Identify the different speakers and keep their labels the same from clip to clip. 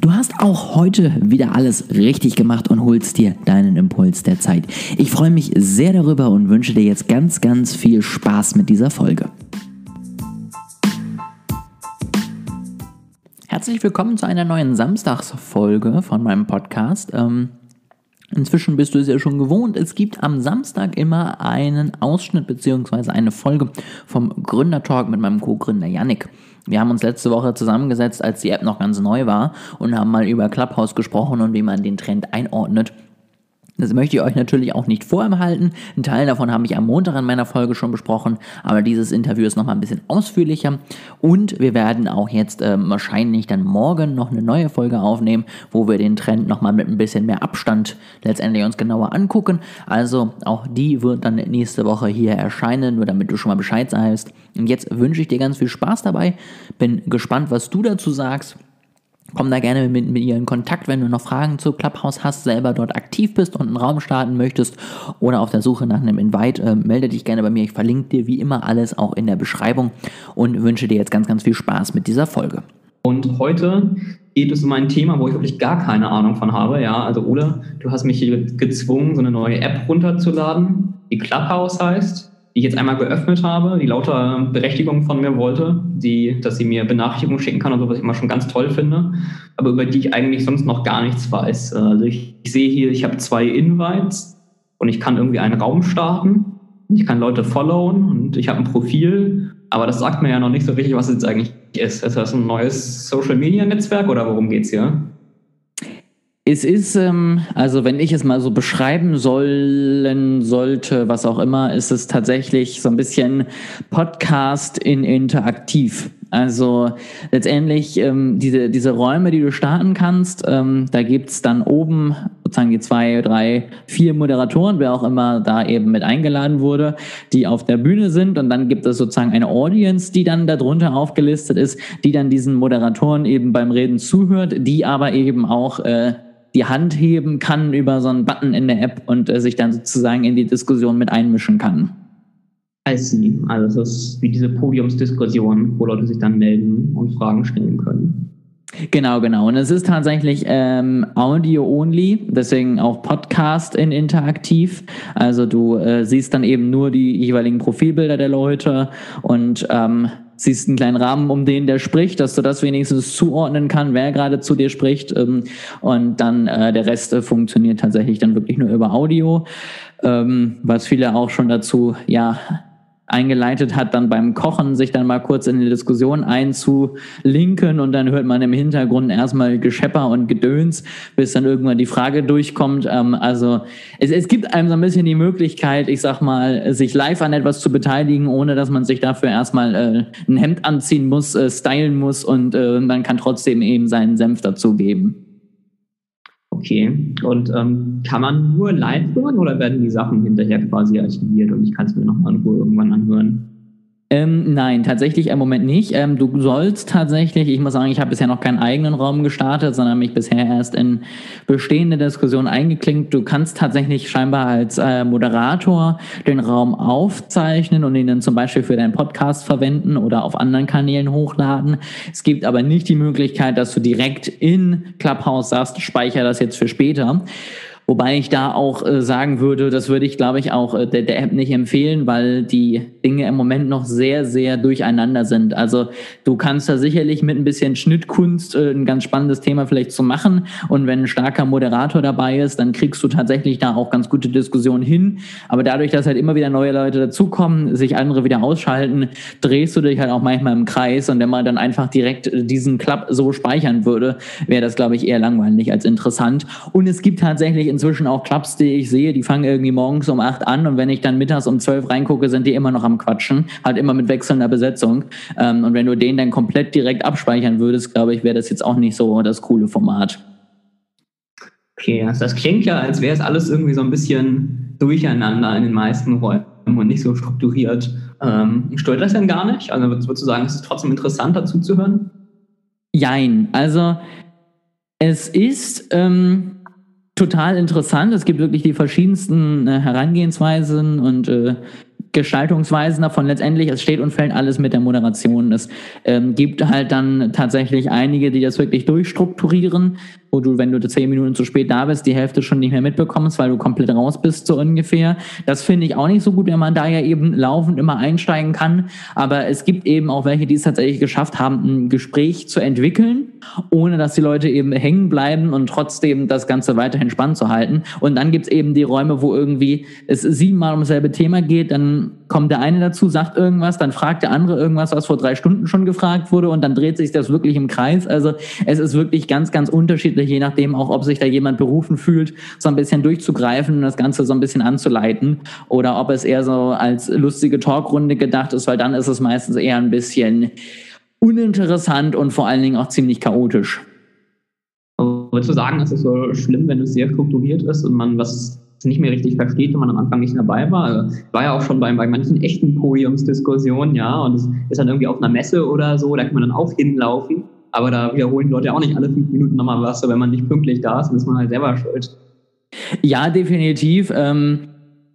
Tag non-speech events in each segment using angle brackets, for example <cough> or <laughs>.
Speaker 1: Du hast auch heute wieder alles richtig gemacht und holst dir deinen Impuls der Zeit. Ich freue mich sehr darüber und wünsche dir jetzt ganz, ganz viel Spaß mit dieser Folge. Herzlich willkommen zu einer neuen Samstagsfolge von meinem Podcast. Ähm, Inzwischen bist du es ja schon gewohnt. Es gibt am Samstag immer einen Ausschnitt bzw. eine Folge vom Gründertalk mit meinem Co-Gründer Yannick. Wir haben uns letzte Woche zusammengesetzt, als die App noch ganz neu war und haben mal über Clubhouse gesprochen und wie man den Trend einordnet. Das möchte ich euch natürlich auch nicht vorenthalten. Ein Teil davon habe ich am Montag in meiner Folge schon besprochen, aber dieses Interview ist nochmal ein bisschen ausführlicher. Und wir werden auch jetzt äh, wahrscheinlich dann morgen noch eine neue Folge aufnehmen, wo wir den Trend nochmal mit ein bisschen mehr Abstand letztendlich uns genauer angucken. Also auch die wird dann nächste Woche hier erscheinen, nur damit du schon mal Bescheid weißt. Und jetzt wünsche ich dir ganz viel Spaß dabei. Bin gespannt, was du dazu sagst. Komm da gerne mit, mit ihr in Kontakt, wenn du noch Fragen zu Clubhouse hast, selber dort aktiv bist und einen Raum starten möchtest oder auf der Suche nach einem Invite, äh, melde dich gerne bei mir. Ich verlinke dir wie immer alles auch in der Beschreibung und wünsche dir jetzt ganz, ganz viel Spaß mit dieser Folge.
Speaker 2: Und heute geht es um ein Thema, wo ich wirklich gar keine Ahnung von habe. Ja, also Ole, du hast mich hier gezwungen, so eine neue App runterzuladen, die Clubhouse heißt die ich jetzt einmal geöffnet habe, die lauter Berechtigung von mir wollte, die, dass sie mir Benachrichtigungen schicken kann und so, was ich immer schon ganz toll finde, aber über die ich eigentlich sonst noch gar nichts weiß. Also ich, ich sehe hier, ich habe zwei Invites und ich kann irgendwie einen Raum starten. Ich kann Leute followen und ich habe ein Profil, aber das sagt mir ja noch nicht so richtig, was es jetzt eigentlich ist. Ist das ein neues Social Media Netzwerk oder worum geht es hier?
Speaker 1: Es ist, ähm, also wenn ich es mal so beschreiben sollen sollte, was auch immer, ist es tatsächlich so ein bisschen Podcast in interaktiv. Also letztendlich ähm, diese, diese Räume, die du starten kannst, ähm, da gibt's dann oben sozusagen die zwei, drei, vier Moderatoren, wer auch immer da eben mit eingeladen wurde, die auf der Bühne sind. Und dann gibt es sozusagen eine Audience, die dann darunter aufgelistet ist, die dann diesen Moderatoren eben beim Reden zuhört, die aber eben auch äh, die Hand heben kann über so einen Button in der App und äh, sich dann sozusagen in die Diskussion mit einmischen kann.
Speaker 2: I see. Also es ist wie diese Podiumsdiskussion, wo Leute sich dann melden und Fragen stellen können.
Speaker 1: Genau, genau. Und es ist tatsächlich ähm, Audio-only, deswegen auch Podcast in interaktiv. Also du äh, siehst dann eben nur die jeweiligen Profilbilder der Leute und ähm, siehst einen kleinen Rahmen, um den der spricht, dass du das wenigstens zuordnen kann, wer gerade zu dir spricht. Ähm, und dann äh, der Rest äh, funktioniert tatsächlich dann wirklich nur über Audio, ähm, was viele auch schon dazu ja eingeleitet hat, dann beim Kochen sich dann mal kurz in die Diskussion einzulinken und dann hört man im Hintergrund erstmal Geschepper und Gedöns, bis dann irgendwann die Frage durchkommt. Ähm, also es, es gibt einem so ein bisschen die Möglichkeit, ich sag mal, sich live an etwas zu beteiligen, ohne dass man sich dafür erstmal äh, ein Hemd anziehen muss, äh, stylen muss und äh, man kann trotzdem eben seinen Senf dazugeben.
Speaker 2: Okay. Und ähm, kann man nur live hören oder werden die Sachen hinterher quasi archiviert und ich kann es mir nochmal in Ruhe irgendwann anhören?
Speaker 1: Ähm, nein, tatsächlich im Moment nicht. Ähm, du sollst tatsächlich, ich muss sagen, ich habe bisher noch keinen eigenen Raum gestartet, sondern mich bisher erst in bestehende Diskussionen eingeklinkt. Du kannst tatsächlich scheinbar als äh, Moderator den Raum aufzeichnen und ihn dann zum Beispiel für deinen Podcast verwenden oder auf anderen Kanälen hochladen. Es gibt aber nicht die Möglichkeit, dass du direkt in Clubhouse sagst, speicher das jetzt für später. Wobei ich da auch äh, sagen würde, das würde ich, glaube ich, auch äh, der, der App nicht empfehlen, weil die Dinge im Moment noch sehr, sehr durcheinander sind. Also du kannst da sicherlich mit ein bisschen Schnittkunst äh, ein ganz spannendes Thema vielleicht zu machen. Und wenn ein starker Moderator dabei ist, dann kriegst du tatsächlich da auch ganz gute Diskussionen hin. Aber dadurch, dass halt immer wieder neue Leute dazukommen, sich andere wieder ausschalten, drehst du dich halt auch manchmal im Kreis. Und wenn man dann einfach direkt äh, diesen Club so speichern würde, wäre das, glaube ich, eher langweilig als interessant. Und es gibt tatsächlich in inzwischen auch Clubs, die ich sehe, die fangen irgendwie morgens um acht an und wenn ich dann mittags um zwölf reingucke, sind die immer noch am Quatschen, halt immer mit wechselnder Besetzung. Ähm, und wenn du den dann komplett direkt abspeichern würdest, glaube ich, wäre das jetzt auch nicht so das coole Format.
Speaker 2: Okay, also das klingt ja, als wäre es alles irgendwie so ein bisschen durcheinander in den meisten Räumen und nicht so strukturiert. Ähm, stört das denn gar nicht? Also würdest du sagen, es ist trotzdem interessant, dazu zu hören?
Speaker 1: Jein, also es ist, ähm, total interessant. Es gibt wirklich die verschiedensten äh, Herangehensweisen und äh, Gestaltungsweisen davon letztendlich, es steht und fällt alles mit der Moderation. Es ähm, gibt halt dann tatsächlich einige, die das wirklich durchstrukturieren, wo du, wenn du zehn Minuten zu spät da bist, die Hälfte schon nicht mehr mitbekommst, weil du komplett raus bist, so ungefähr. Das finde ich auch nicht so gut, wenn man da ja eben laufend immer einsteigen kann. Aber es gibt eben auch welche, die es tatsächlich geschafft haben, ein Gespräch zu entwickeln, ohne dass die Leute eben hängen bleiben und trotzdem das Ganze weiterhin spannend zu halten. Und dann gibt's eben die Räume, wo irgendwie es siebenmal um dasselbe Thema geht, dann kommt der eine dazu, sagt irgendwas, dann fragt der andere irgendwas, was vor drei Stunden schon gefragt wurde und dann dreht sich das wirklich im Kreis. Also es ist wirklich ganz, ganz unterschiedlich, je nachdem auch, ob sich da jemand berufen fühlt, so ein bisschen durchzugreifen und das Ganze so ein bisschen anzuleiten oder ob es eher so als lustige Talkrunde gedacht ist, weil dann ist es meistens eher ein bisschen uninteressant und vor allen Dingen auch ziemlich chaotisch.
Speaker 2: Würdest du sagen, ist es so schlimm, wenn es sehr strukturiert ist und man was nicht mehr richtig versteht, wenn man am Anfang nicht dabei war. War ja auch schon bei, bei manchen echten Podiumsdiskussionen, ja, und es ist dann irgendwie auf einer Messe oder so, da kann man dann auch hinlaufen, aber da wiederholen die Leute auch nicht alle fünf Minuten nochmal was, wenn man nicht pünktlich da ist, dann ist man halt selber schuld.
Speaker 1: Ja, definitiv. Ähm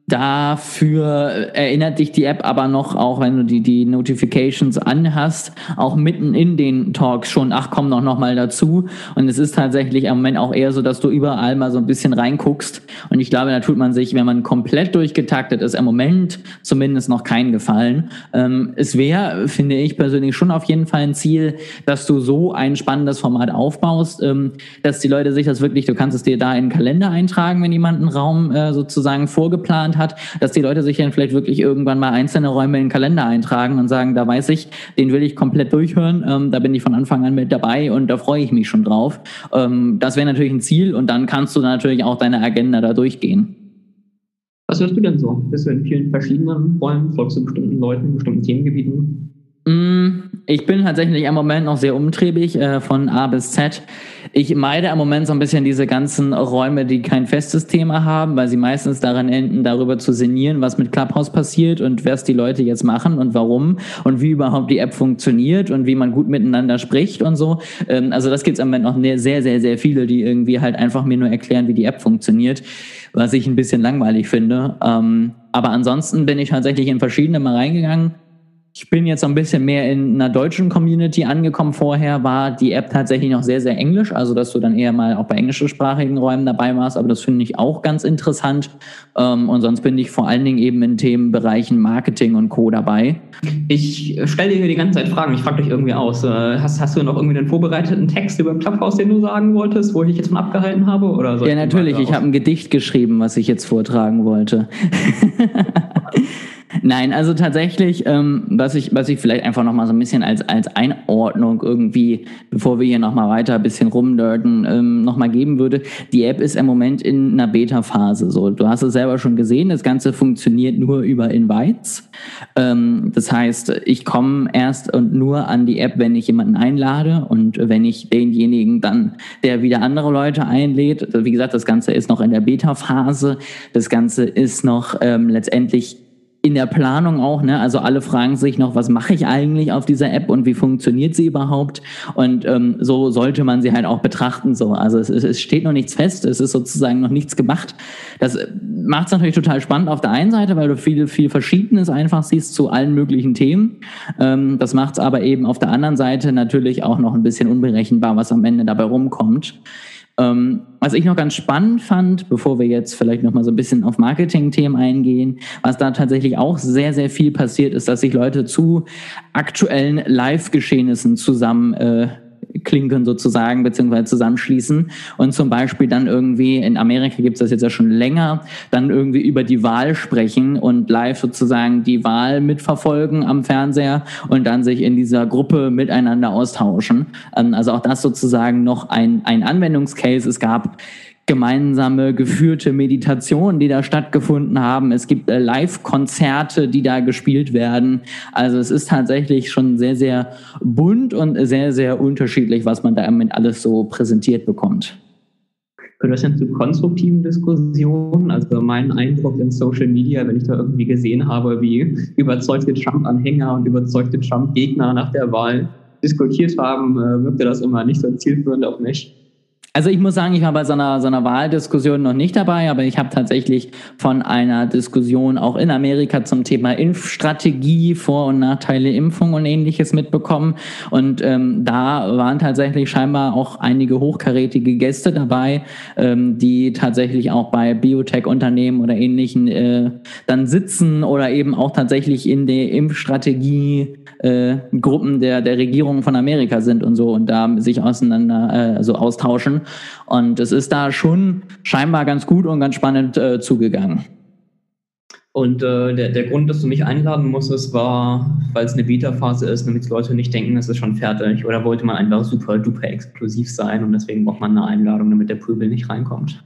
Speaker 1: Dafür erinnert dich die App aber noch, auch wenn du die, die Notifications anhast, auch mitten in den Talks schon, ach komm noch, noch mal dazu. Und es ist tatsächlich im Moment auch eher so, dass du überall mal so ein bisschen reinguckst. Und ich glaube, da tut man sich, wenn man komplett durchgetaktet ist, im Moment zumindest noch keinen Gefallen. Ähm, es wäre, finde ich persönlich, schon auf jeden Fall ein Ziel, dass du so ein spannendes Format aufbaust, ähm, dass die Leute sich das wirklich, du kannst es dir da in den Kalender eintragen, wenn jemand einen Raum äh, sozusagen vorgeplant Aufwand hat, dass die Leute sich dann vielleicht wirklich irgendwann mal einzelne Räume in den Kalender eintragen und sagen, da weiß ich, den will ich komplett durchhören, ähm, da bin ich von Anfang an mit dabei und da freue ich mich schon drauf. Ähm, das wäre natürlich ein Ziel und dann kannst du natürlich auch deine Agenda da durchgehen.
Speaker 2: Was hörst du denn so? Bist du in vielen verschiedenen Räumen, folgst du bestimmten Leuten, bestimmten Themengebieten?
Speaker 1: Mm, ich bin tatsächlich im Moment noch sehr umtriebig äh, von A bis Z. Ich meide im Moment so ein bisschen diese ganzen Räume, die kein festes Thema haben, weil sie meistens daran enden, darüber zu sinnieren, was mit Clubhouse passiert und was die Leute jetzt machen und warum und wie überhaupt die App funktioniert und wie man gut miteinander spricht und so. Ähm, also das gibt es im Moment noch sehr, sehr, sehr viele, die irgendwie halt einfach mir nur erklären, wie die App funktioniert, was ich ein bisschen langweilig finde. Ähm, aber ansonsten bin ich tatsächlich in verschiedene mal reingegangen ich bin jetzt so ein bisschen mehr in einer deutschen Community angekommen. Vorher war die App tatsächlich noch sehr, sehr englisch, also dass du dann eher mal auch bei englischsprachigen Räumen dabei warst, aber das finde ich auch ganz interessant. Ähm, und sonst bin ich vor allen Dingen eben in Themenbereichen Marketing und Co. dabei.
Speaker 2: Ich stelle dir hier die ganze Zeit Fragen, ich frage dich irgendwie aus. Äh, hast, hast du noch irgendwie einen vorbereiteten Text über Clubhouse, den du sagen wolltest, wo ich dich jetzt von abgehalten habe? Oder
Speaker 1: ja, natürlich. Ich habe ein Gedicht geschrieben, was ich jetzt vortragen wollte. <laughs> Nein, also tatsächlich, ähm, was ich, was ich vielleicht einfach nochmal so ein bisschen als, als Einordnung irgendwie, bevor wir hier nochmal weiter ein bisschen rumnörden, ähm, nochmal geben würde. Die App ist im Moment in einer Beta-Phase. So, du hast es selber schon gesehen, das Ganze funktioniert nur über Invites. Ähm, das heißt, ich komme erst und nur an die App, wenn ich jemanden einlade und wenn ich denjenigen dann, der wieder andere Leute einlädt. Wie gesagt, das Ganze ist noch in der Beta-Phase. Das Ganze ist noch ähm, letztendlich in der Planung auch, ne? Also alle fragen sich noch, was mache ich eigentlich auf dieser App und wie funktioniert sie überhaupt? Und ähm, so sollte man sie halt auch betrachten. So, also es, es steht noch nichts fest, es ist sozusagen noch nichts gemacht. Das macht es natürlich total spannend auf der einen Seite, weil du viel, viel Verschiedenes einfach siehst zu allen möglichen Themen. Ähm, das macht es aber eben auf der anderen Seite natürlich auch noch ein bisschen unberechenbar, was am Ende dabei rumkommt. Ähm, was ich noch ganz spannend fand, bevor wir jetzt vielleicht noch mal so ein bisschen auf Marketing-Themen eingehen, was da tatsächlich auch sehr, sehr viel passiert ist, dass sich Leute zu aktuellen Live-Geschehnissen zusammen äh, klinken sozusagen, beziehungsweise zusammenschließen und zum Beispiel dann irgendwie, in Amerika gibt es das jetzt ja schon länger, dann irgendwie über die Wahl sprechen und live sozusagen die Wahl mitverfolgen am Fernseher und dann sich in dieser Gruppe miteinander austauschen. Ähm, also auch das sozusagen noch ein, ein Anwendungscase. Es gab gemeinsame geführte Meditationen, die da stattgefunden haben. Es gibt äh, Live-Konzerte, die da gespielt werden. Also es ist tatsächlich schon sehr, sehr bunt und sehr, sehr unterschiedlich, was man da damit alles so präsentiert bekommt.
Speaker 2: Gehört das denn zu konstruktiven Diskussionen? Also mein Eindruck in Social Media, wenn ich da irgendwie gesehen habe, wie überzeugte Trump-Anhänger und überzeugte Trump-Gegner nach der Wahl diskutiert haben, äh, wirkte das immer nicht so zielführend auf mich.
Speaker 1: Also ich muss sagen, ich war bei so einer, so einer Wahldiskussion noch nicht dabei, aber ich habe tatsächlich von einer Diskussion auch in Amerika zum Thema Impfstrategie, Vor- und Nachteile Impfung und ähnliches mitbekommen. Und ähm, da waren tatsächlich scheinbar auch einige hochkarätige Gäste dabei, ähm, die tatsächlich auch bei Biotech-Unternehmen oder ähnlichen äh, dann sitzen oder eben auch tatsächlich in der Impfstrategie äh, Gruppen der, der Regierung von Amerika sind und so und da sich auseinander äh, so austauschen. Und es ist da schon scheinbar ganz gut und ganz spannend äh, zugegangen.
Speaker 2: Und äh, der, der Grund, dass du mich einladen musstest, war, weil es eine Beta-Phase ist, damit Leute nicht denken, es ist schon fertig. Oder wollte man einfach super duper exklusiv sein und deswegen braucht man eine Einladung, damit der Pöbel nicht reinkommt?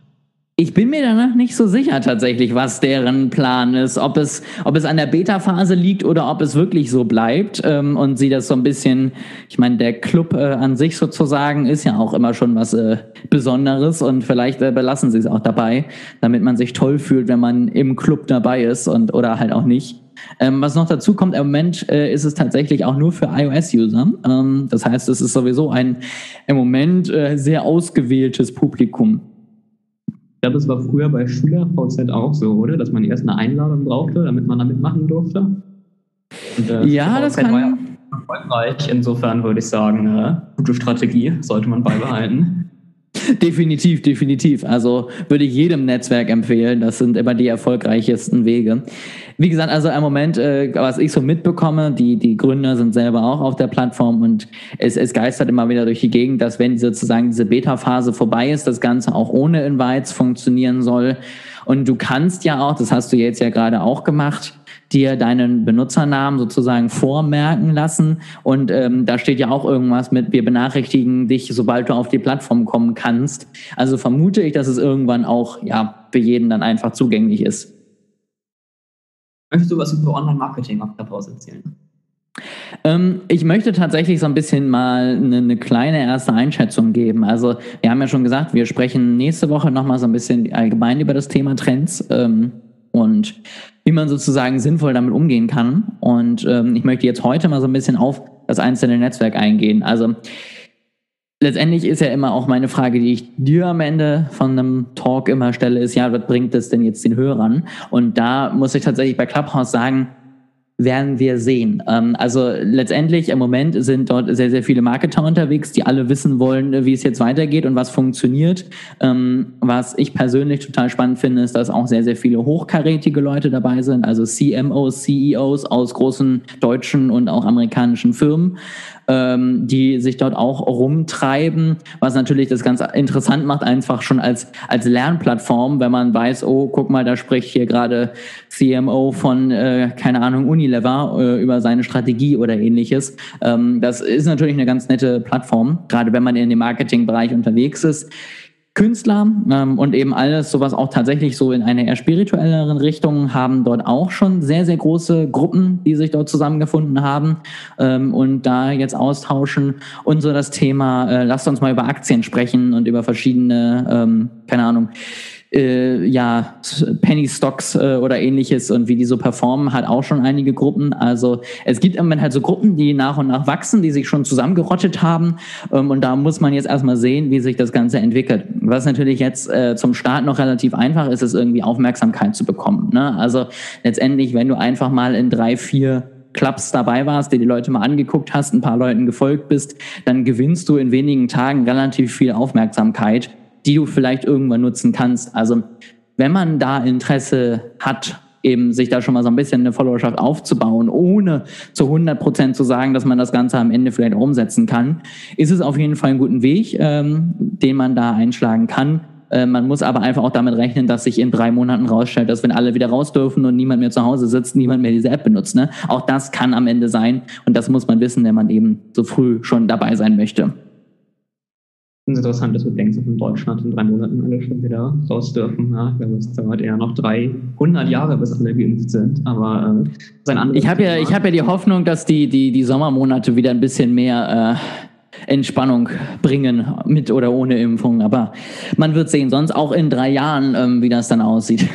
Speaker 1: Ich bin mir danach nicht so sicher tatsächlich, was deren Plan ist. Ob es, ob es an der Beta-Phase liegt oder ob es wirklich so bleibt ähm, und sie das so ein bisschen, ich meine, der Club äh, an sich sozusagen ist ja auch immer schon was äh, Besonderes und vielleicht äh, belassen sie es auch dabei, damit man sich toll fühlt, wenn man im Club dabei ist und oder halt auch nicht. Ähm, was noch dazu kommt, im Moment äh, ist es tatsächlich auch nur für iOS-User. Ähm, das heißt, es ist sowieso ein im Moment äh, sehr ausgewähltes Publikum.
Speaker 2: Ich glaube, das war früher bei SchülerVZ auch so, oder? Dass man erst eine Einladung brauchte, damit man damit machen durfte.
Speaker 1: Und, äh, ja, das kann... War ja
Speaker 2: erfolgreich. Insofern würde ich sagen, äh, gute Strategie sollte man beibehalten. <laughs>
Speaker 1: Definitiv, definitiv. Also würde ich jedem Netzwerk empfehlen. Das sind immer die erfolgreichsten Wege. Wie gesagt, also im Moment, äh, was ich so mitbekomme, die, die Gründer sind selber auch auf der Plattform und es, es geistert immer wieder durch die Gegend, dass wenn sozusagen diese Beta-Phase vorbei ist, das Ganze auch ohne Invites funktionieren soll. Und du kannst ja auch, das hast du jetzt ja gerade auch gemacht, dir deinen Benutzernamen sozusagen vormerken lassen. Und ähm, da steht ja auch irgendwas mit, wir benachrichtigen dich, sobald du auf die Plattform kommen kannst. Also vermute ich, dass es irgendwann auch ja, für jeden dann einfach zugänglich ist.
Speaker 2: Möchtest du was über Online-Marketing auf Clubhouse erzählen?
Speaker 1: Ähm, ich möchte tatsächlich so ein bisschen mal eine, eine, kleine erste Einschätzung geben. Also wir haben ja schon gesagt, wir sprechen nächste Woche nochmal so ein bisschen allgemein über das Thema Trends. Ähm, und wie man sozusagen sinnvoll damit umgehen kann. Und ähm, ich möchte jetzt heute mal so ein bisschen auf das einzelne Netzwerk eingehen. Also letztendlich ist ja immer auch meine Frage, die ich dir am Ende von einem Talk immer stelle, ist ja, was bringt das denn jetzt den Hörern? Und da muss ich tatsächlich bei Clubhouse sagen, werden wir sehen. Ähm, also letztendlich im Moment sind dort sehr, sehr viele Marketer unterwegs, die alle wissen wollen, wie es jetzt weitergeht und was funktioniert. Ähm, was ich persönlich total spannend finde, ist, dass auch sehr, sehr viele hochkarätige Leute dabei sind, also CMOs, CEOs aus großen deutschen und auch amerikanischen Firmen ähm, die sich dort auch rumtreiben, was natürlich das ganz interessant macht, einfach schon als, als Lernplattform, wenn man weiß, oh, guck mal, da spricht hier gerade CMO von, äh, keine Ahnung, Unilever äh, über seine Strategie oder ähnliches. Ähm, das ist natürlich eine ganz nette Plattform, gerade wenn man in dem Marketingbereich unterwegs ist. Künstler ähm, und eben alles sowas auch tatsächlich so in eine eher spirituelleren Richtung haben dort auch schon sehr, sehr große Gruppen, die sich dort zusammengefunden haben ähm, und da jetzt austauschen. Und so das Thema, äh, lasst uns mal über Aktien sprechen und über verschiedene, ähm, keine Ahnung, äh, ja, Penny Stocks äh, oder ähnliches und wie die so performen, hat auch schon einige Gruppen. Also es gibt im Moment halt so Gruppen, die nach und nach wachsen, die sich schon zusammengerottet haben. Ähm, und da muss man jetzt erstmal sehen, wie sich das Ganze entwickelt. Was natürlich jetzt äh, zum Start noch relativ einfach ist, ist irgendwie Aufmerksamkeit zu bekommen. Ne? Also letztendlich, wenn du einfach mal in drei, vier Clubs dabei warst, dir die Leute mal angeguckt hast, ein paar Leuten gefolgt bist, dann gewinnst du in wenigen Tagen relativ viel Aufmerksamkeit die du vielleicht irgendwann nutzen kannst. Also wenn man da Interesse hat, eben sich da schon mal so ein bisschen eine Followerschaft aufzubauen, ohne zu 100 Prozent zu sagen, dass man das Ganze am Ende vielleicht umsetzen kann, ist es auf jeden Fall ein guter Weg, ähm, den man da einschlagen kann. Äh, man muss aber einfach auch damit rechnen, dass sich in drei Monaten rausstellt, dass wenn alle wieder raus dürfen und niemand mehr zu Hause sitzt, niemand mehr diese App benutzt. Ne? Auch das kann am Ende sein und das muss man wissen, wenn man eben so früh schon dabei sein möchte
Speaker 2: finde es interessant, dass du denkst, dass in Deutschland in drei Monaten alle schon wieder raus dürfen. Ja, ich glaube, es dauert eher noch 300 Jahre, bis alle geimpft sind. Aber
Speaker 1: äh, sein anderes Ich habe ja, ich hab ja die Hoffnung, dass die, die, die Sommermonate wieder ein bisschen mehr äh, Entspannung bringen, mit oder ohne Impfung. Aber man wird sehen, sonst auch in drei Jahren, ähm, wie das dann aussieht.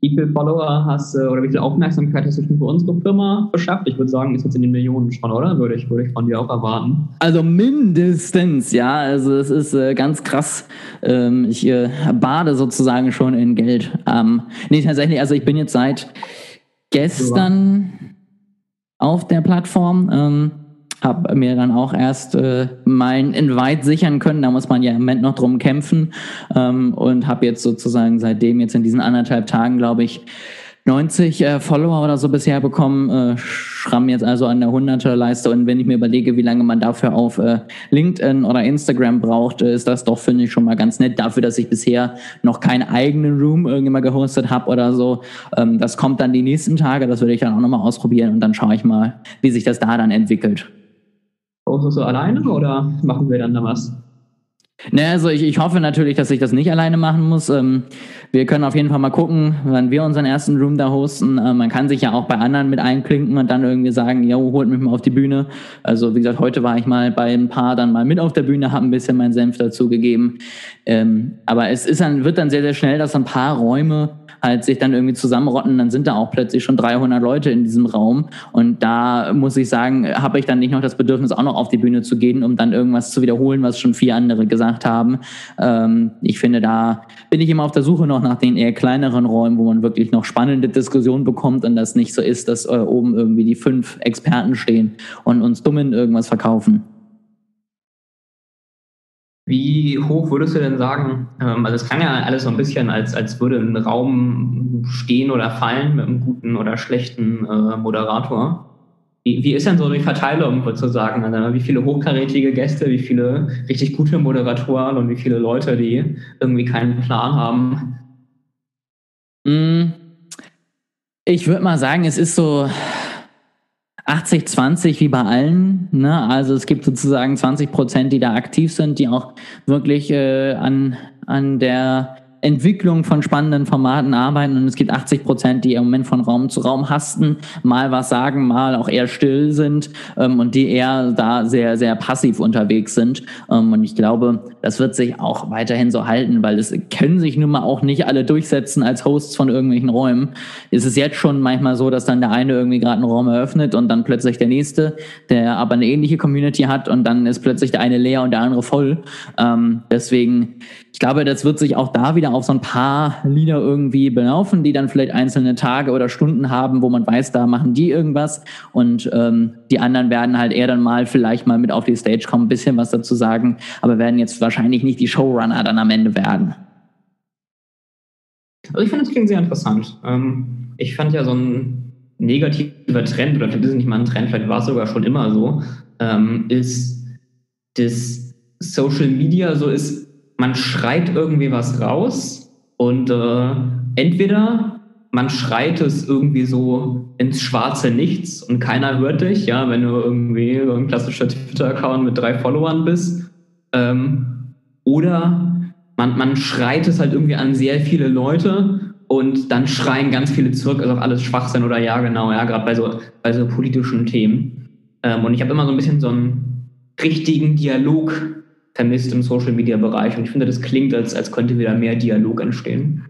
Speaker 2: Wie viele Follower hast du oder wie viel Aufmerksamkeit hast du schon für unsere Firma beschafft? Ich würde sagen, ist jetzt in den Millionen schon, oder? Würde ich, würde ich von dir auch erwarten.
Speaker 1: Also mindestens, ja. Also es ist äh, ganz krass. Ähm, ich äh, bade sozusagen schon in Geld. Ähm, nee, tatsächlich, also ich bin jetzt seit gestern auf der Plattform. Ähm, habe mir dann auch erst äh, mein Invite sichern können. Da muss man ja im Moment noch drum kämpfen ähm, und habe jetzt sozusagen seitdem jetzt in diesen anderthalb Tagen, glaube ich, 90 äh, Follower oder so bisher bekommen, äh, schramm jetzt also an der 100er Leiste und wenn ich mir überlege, wie lange man dafür auf äh, LinkedIn oder Instagram braucht, äh, ist das doch, finde ich, schon mal ganz nett dafür, dass ich bisher noch keinen eigenen Room irgendwann gehostet habe oder so. Ähm, das kommt dann die nächsten Tage, das würde ich dann auch nochmal ausprobieren und dann schaue ich mal, wie sich das da dann entwickelt.
Speaker 2: Postest du alleine oder machen wir dann da was?
Speaker 1: Ne, also ich, ich hoffe natürlich, dass ich das nicht alleine machen muss. Ähm, wir können auf jeden Fall mal gucken, wann wir unseren ersten Room da hosten. Äh, man kann sich ja auch bei anderen mit einklinken und dann irgendwie sagen, ja, holt mich mal auf die Bühne. Also wie gesagt, heute war ich mal bei ein paar dann mal mit auf der Bühne, habe ein bisschen meinen Senf dazu gegeben. Ähm, aber es ist dann, wird dann sehr, sehr schnell, dass ein paar Räume halt sich dann irgendwie zusammenrotten, dann sind da auch plötzlich schon 300 Leute in diesem Raum. Und da muss ich sagen, habe ich dann nicht noch das Bedürfnis, auch noch auf die Bühne zu gehen, um dann irgendwas zu wiederholen, was schon vier andere gesagt haben. Ähm, ich finde, da bin ich immer auf der Suche noch nach den eher kleineren Räumen, wo man wirklich noch spannende Diskussionen bekommt und das nicht so ist, dass äh, oben irgendwie die fünf Experten stehen und uns Dummen irgendwas verkaufen.
Speaker 2: Wie hoch würdest du denn sagen, ähm, also es klang ja alles so ein bisschen, als, als würde ein Raum stehen oder fallen mit einem guten oder schlechten äh, Moderator. Wie, wie ist denn so die Verteilung, würdest du sagen? Also wie viele hochkarätige Gäste, wie viele richtig gute Moderatoren und wie viele Leute, die irgendwie keinen Plan haben?
Speaker 1: Mm. Ich würde mal sagen, es ist so 80-20 wie bei allen. Ne? Also es gibt sozusagen 20 Prozent, die da aktiv sind, die auch wirklich äh, an, an der Entwicklung von spannenden Formaten arbeiten und es gibt 80 Prozent, die im Moment von Raum zu Raum hasten, mal was sagen, mal auch eher still sind ähm, und die eher da sehr, sehr passiv unterwegs sind. Ähm, und ich glaube, das wird sich auch weiterhin so halten, weil es können sich nun mal auch nicht alle durchsetzen als Hosts von irgendwelchen Räumen. Es ist jetzt schon manchmal so, dass dann der eine irgendwie gerade einen Raum eröffnet und dann plötzlich der nächste, der aber eine ähnliche Community hat und dann ist plötzlich der eine leer und der andere voll. Ähm, deswegen ich glaube, das wird sich auch da wieder auf so ein paar Lieder irgendwie belaufen, die dann vielleicht einzelne Tage oder Stunden haben, wo man weiß, da machen die irgendwas und ähm, die anderen werden halt eher dann mal vielleicht mal mit auf die Stage kommen, ein bisschen was dazu sagen, aber werden jetzt wahrscheinlich nicht die Showrunner dann am Ende werden.
Speaker 2: Also ich finde, das klingt sehr interessant. Ähm, ich fand ja so ein negativer Trend, oder vielleicht ist es nicht mal ein Trend, vielleicht war es sogar schon immer so, ähm, ist, dass Social Media so ist, man schreit irgendwie was raus und äh, entweder man schreit es irgendwie so ins schwarze Nichts und keiner hört dich, ja, wenn du irgendwie so ein klassischer Twitter-Account mit drei Followern bist. Ähm, oder man, man schreit es halt irgendwie an sehr viele Leute und dann schreien ganz viele zurück, also alles Schwachsinn oder ja, genau, ja, gerade bei so, bei so politischen Themen. Ähm, und ich habe immer so ein bisschen so einen richtigen Dialog vermisst im Social Media Bereich. Und ich finde, das klingt, als, als könnte wieder mehr Dialog entstehen.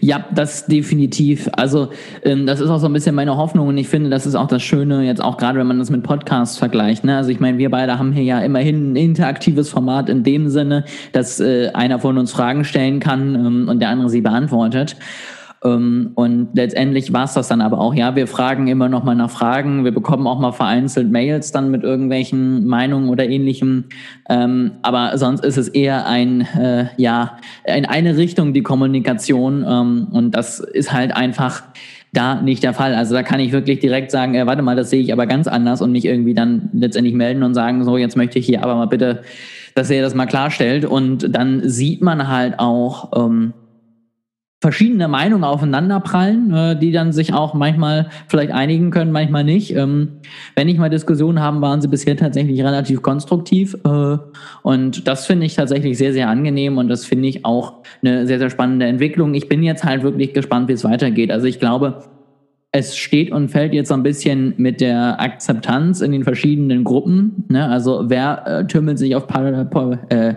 Speaker 1: Ja, das definitiv. Also ähm, das ist auch so ein bisschen meine Hoffnung und ich finde, das ist auch das Schöne, jetzt auch gerade wenn man das mit Podcasts vergleicht. Ne? Also ich meine, wir beide haben hier ja immerhin ein interaktives Format in dem Sinne, dass äh, einer von uns Fragen stellen kann ähm, und der andere sie beantwortet. Ähm, und letztendlich war es das dann aber auch. Ja, wir fragen immer noch mal nach Fragen. Wir bekommen auch mal vereinzelt Mails dann mit irgendwelchen Meinungen oder ähnlichem. Ähm, aber sonst ist es eher ein, äh, ja, in eine Richtung die Kommunikation. Ähm, und das ist halt einfach da nicht der Fall. Also da kann ich wirklich direkt sagen, äh, warte mal, das sehe ich aber ganz anders und mich irgendwie dann letztendlich melden und sagen, so, jetzt möchte ich hier aber mal bitte, dass er das mal klarstellt. Und dann sieht man halt auch, ähm, verschiedene Meinungen aufeinanderprallen, äh, die dann sich auch manchmal vielleicht einigen können, manchmal nicht. Ähm, wenn ich mal Diskussionen haben, waren sie bisher tatsächlich relativ konstruktiv. Äh, und das finde ich tatsächlich sehr, sehr angenehm und das finde ich auch eine sehr, sehr spannende Entwicklung. Ich bin jetzt halt wirklich gespannt, wie es weitergeht. Also ich glaube, es steht und fällt jetzt so ein bisschen mit der Akzeptanz in den verschiedenen Gruppen. Ne? Also wer äh, tümmelt sich auf äh,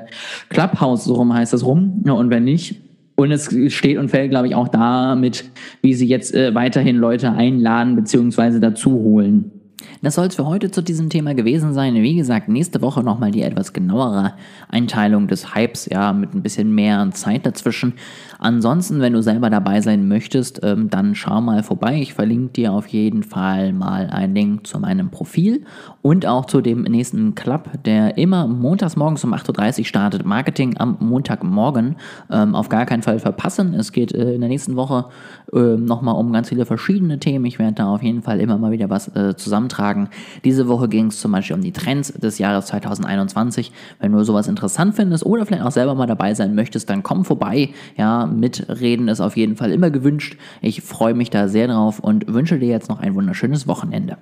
Speaker 1: Clubhouse, so rum heißt das rum, ja, und wer nicht.
Speaker 3: Und es steht und fällt, glaube ich, auch damit, wie sie jetzt äh, weiterhin Leute einladen bzw. dazu holen.
Speaker 1: Das soll es für heute zu diesem Thema gewesen sein. Wie gesagt, nächste Woche nochmal die etwas genauere Einteilung des Hypes, ja, mit ein bisschen mehr Zeit dazwischen. Ansonsten, wenn du selber dabei sein möchtest, ähm, dann schau mal vorbei. Ich verlinke dir auf jeden Fall mal einen Link zu meinem Profil und auch zu dem nächsten Club, der immer montags morgens um 8.30 Uhr startet. Marketing am Montagmorgen. Ähm, auf gar keinen Fall verpassen. Es geht äh, in der nächsten Woche äh, nochmal um ganz viele verschiedene Themen. Ich werde da auf jeden Fall immer mal wieder was äh, zusammentragen. Diese Woche ging es zum Beispiel um die Trends des Jahres 2021. Wenn du sowas interessant findest oder vielleicht auch selber mal dabei sein möchtest, dann komm vorbei. Ja, mitreden ist auf jeden Fall immer gewünscht. Ich freue mich da sehr drauf und wünsche dir jetzt noch ein wunderschönes Wochenende.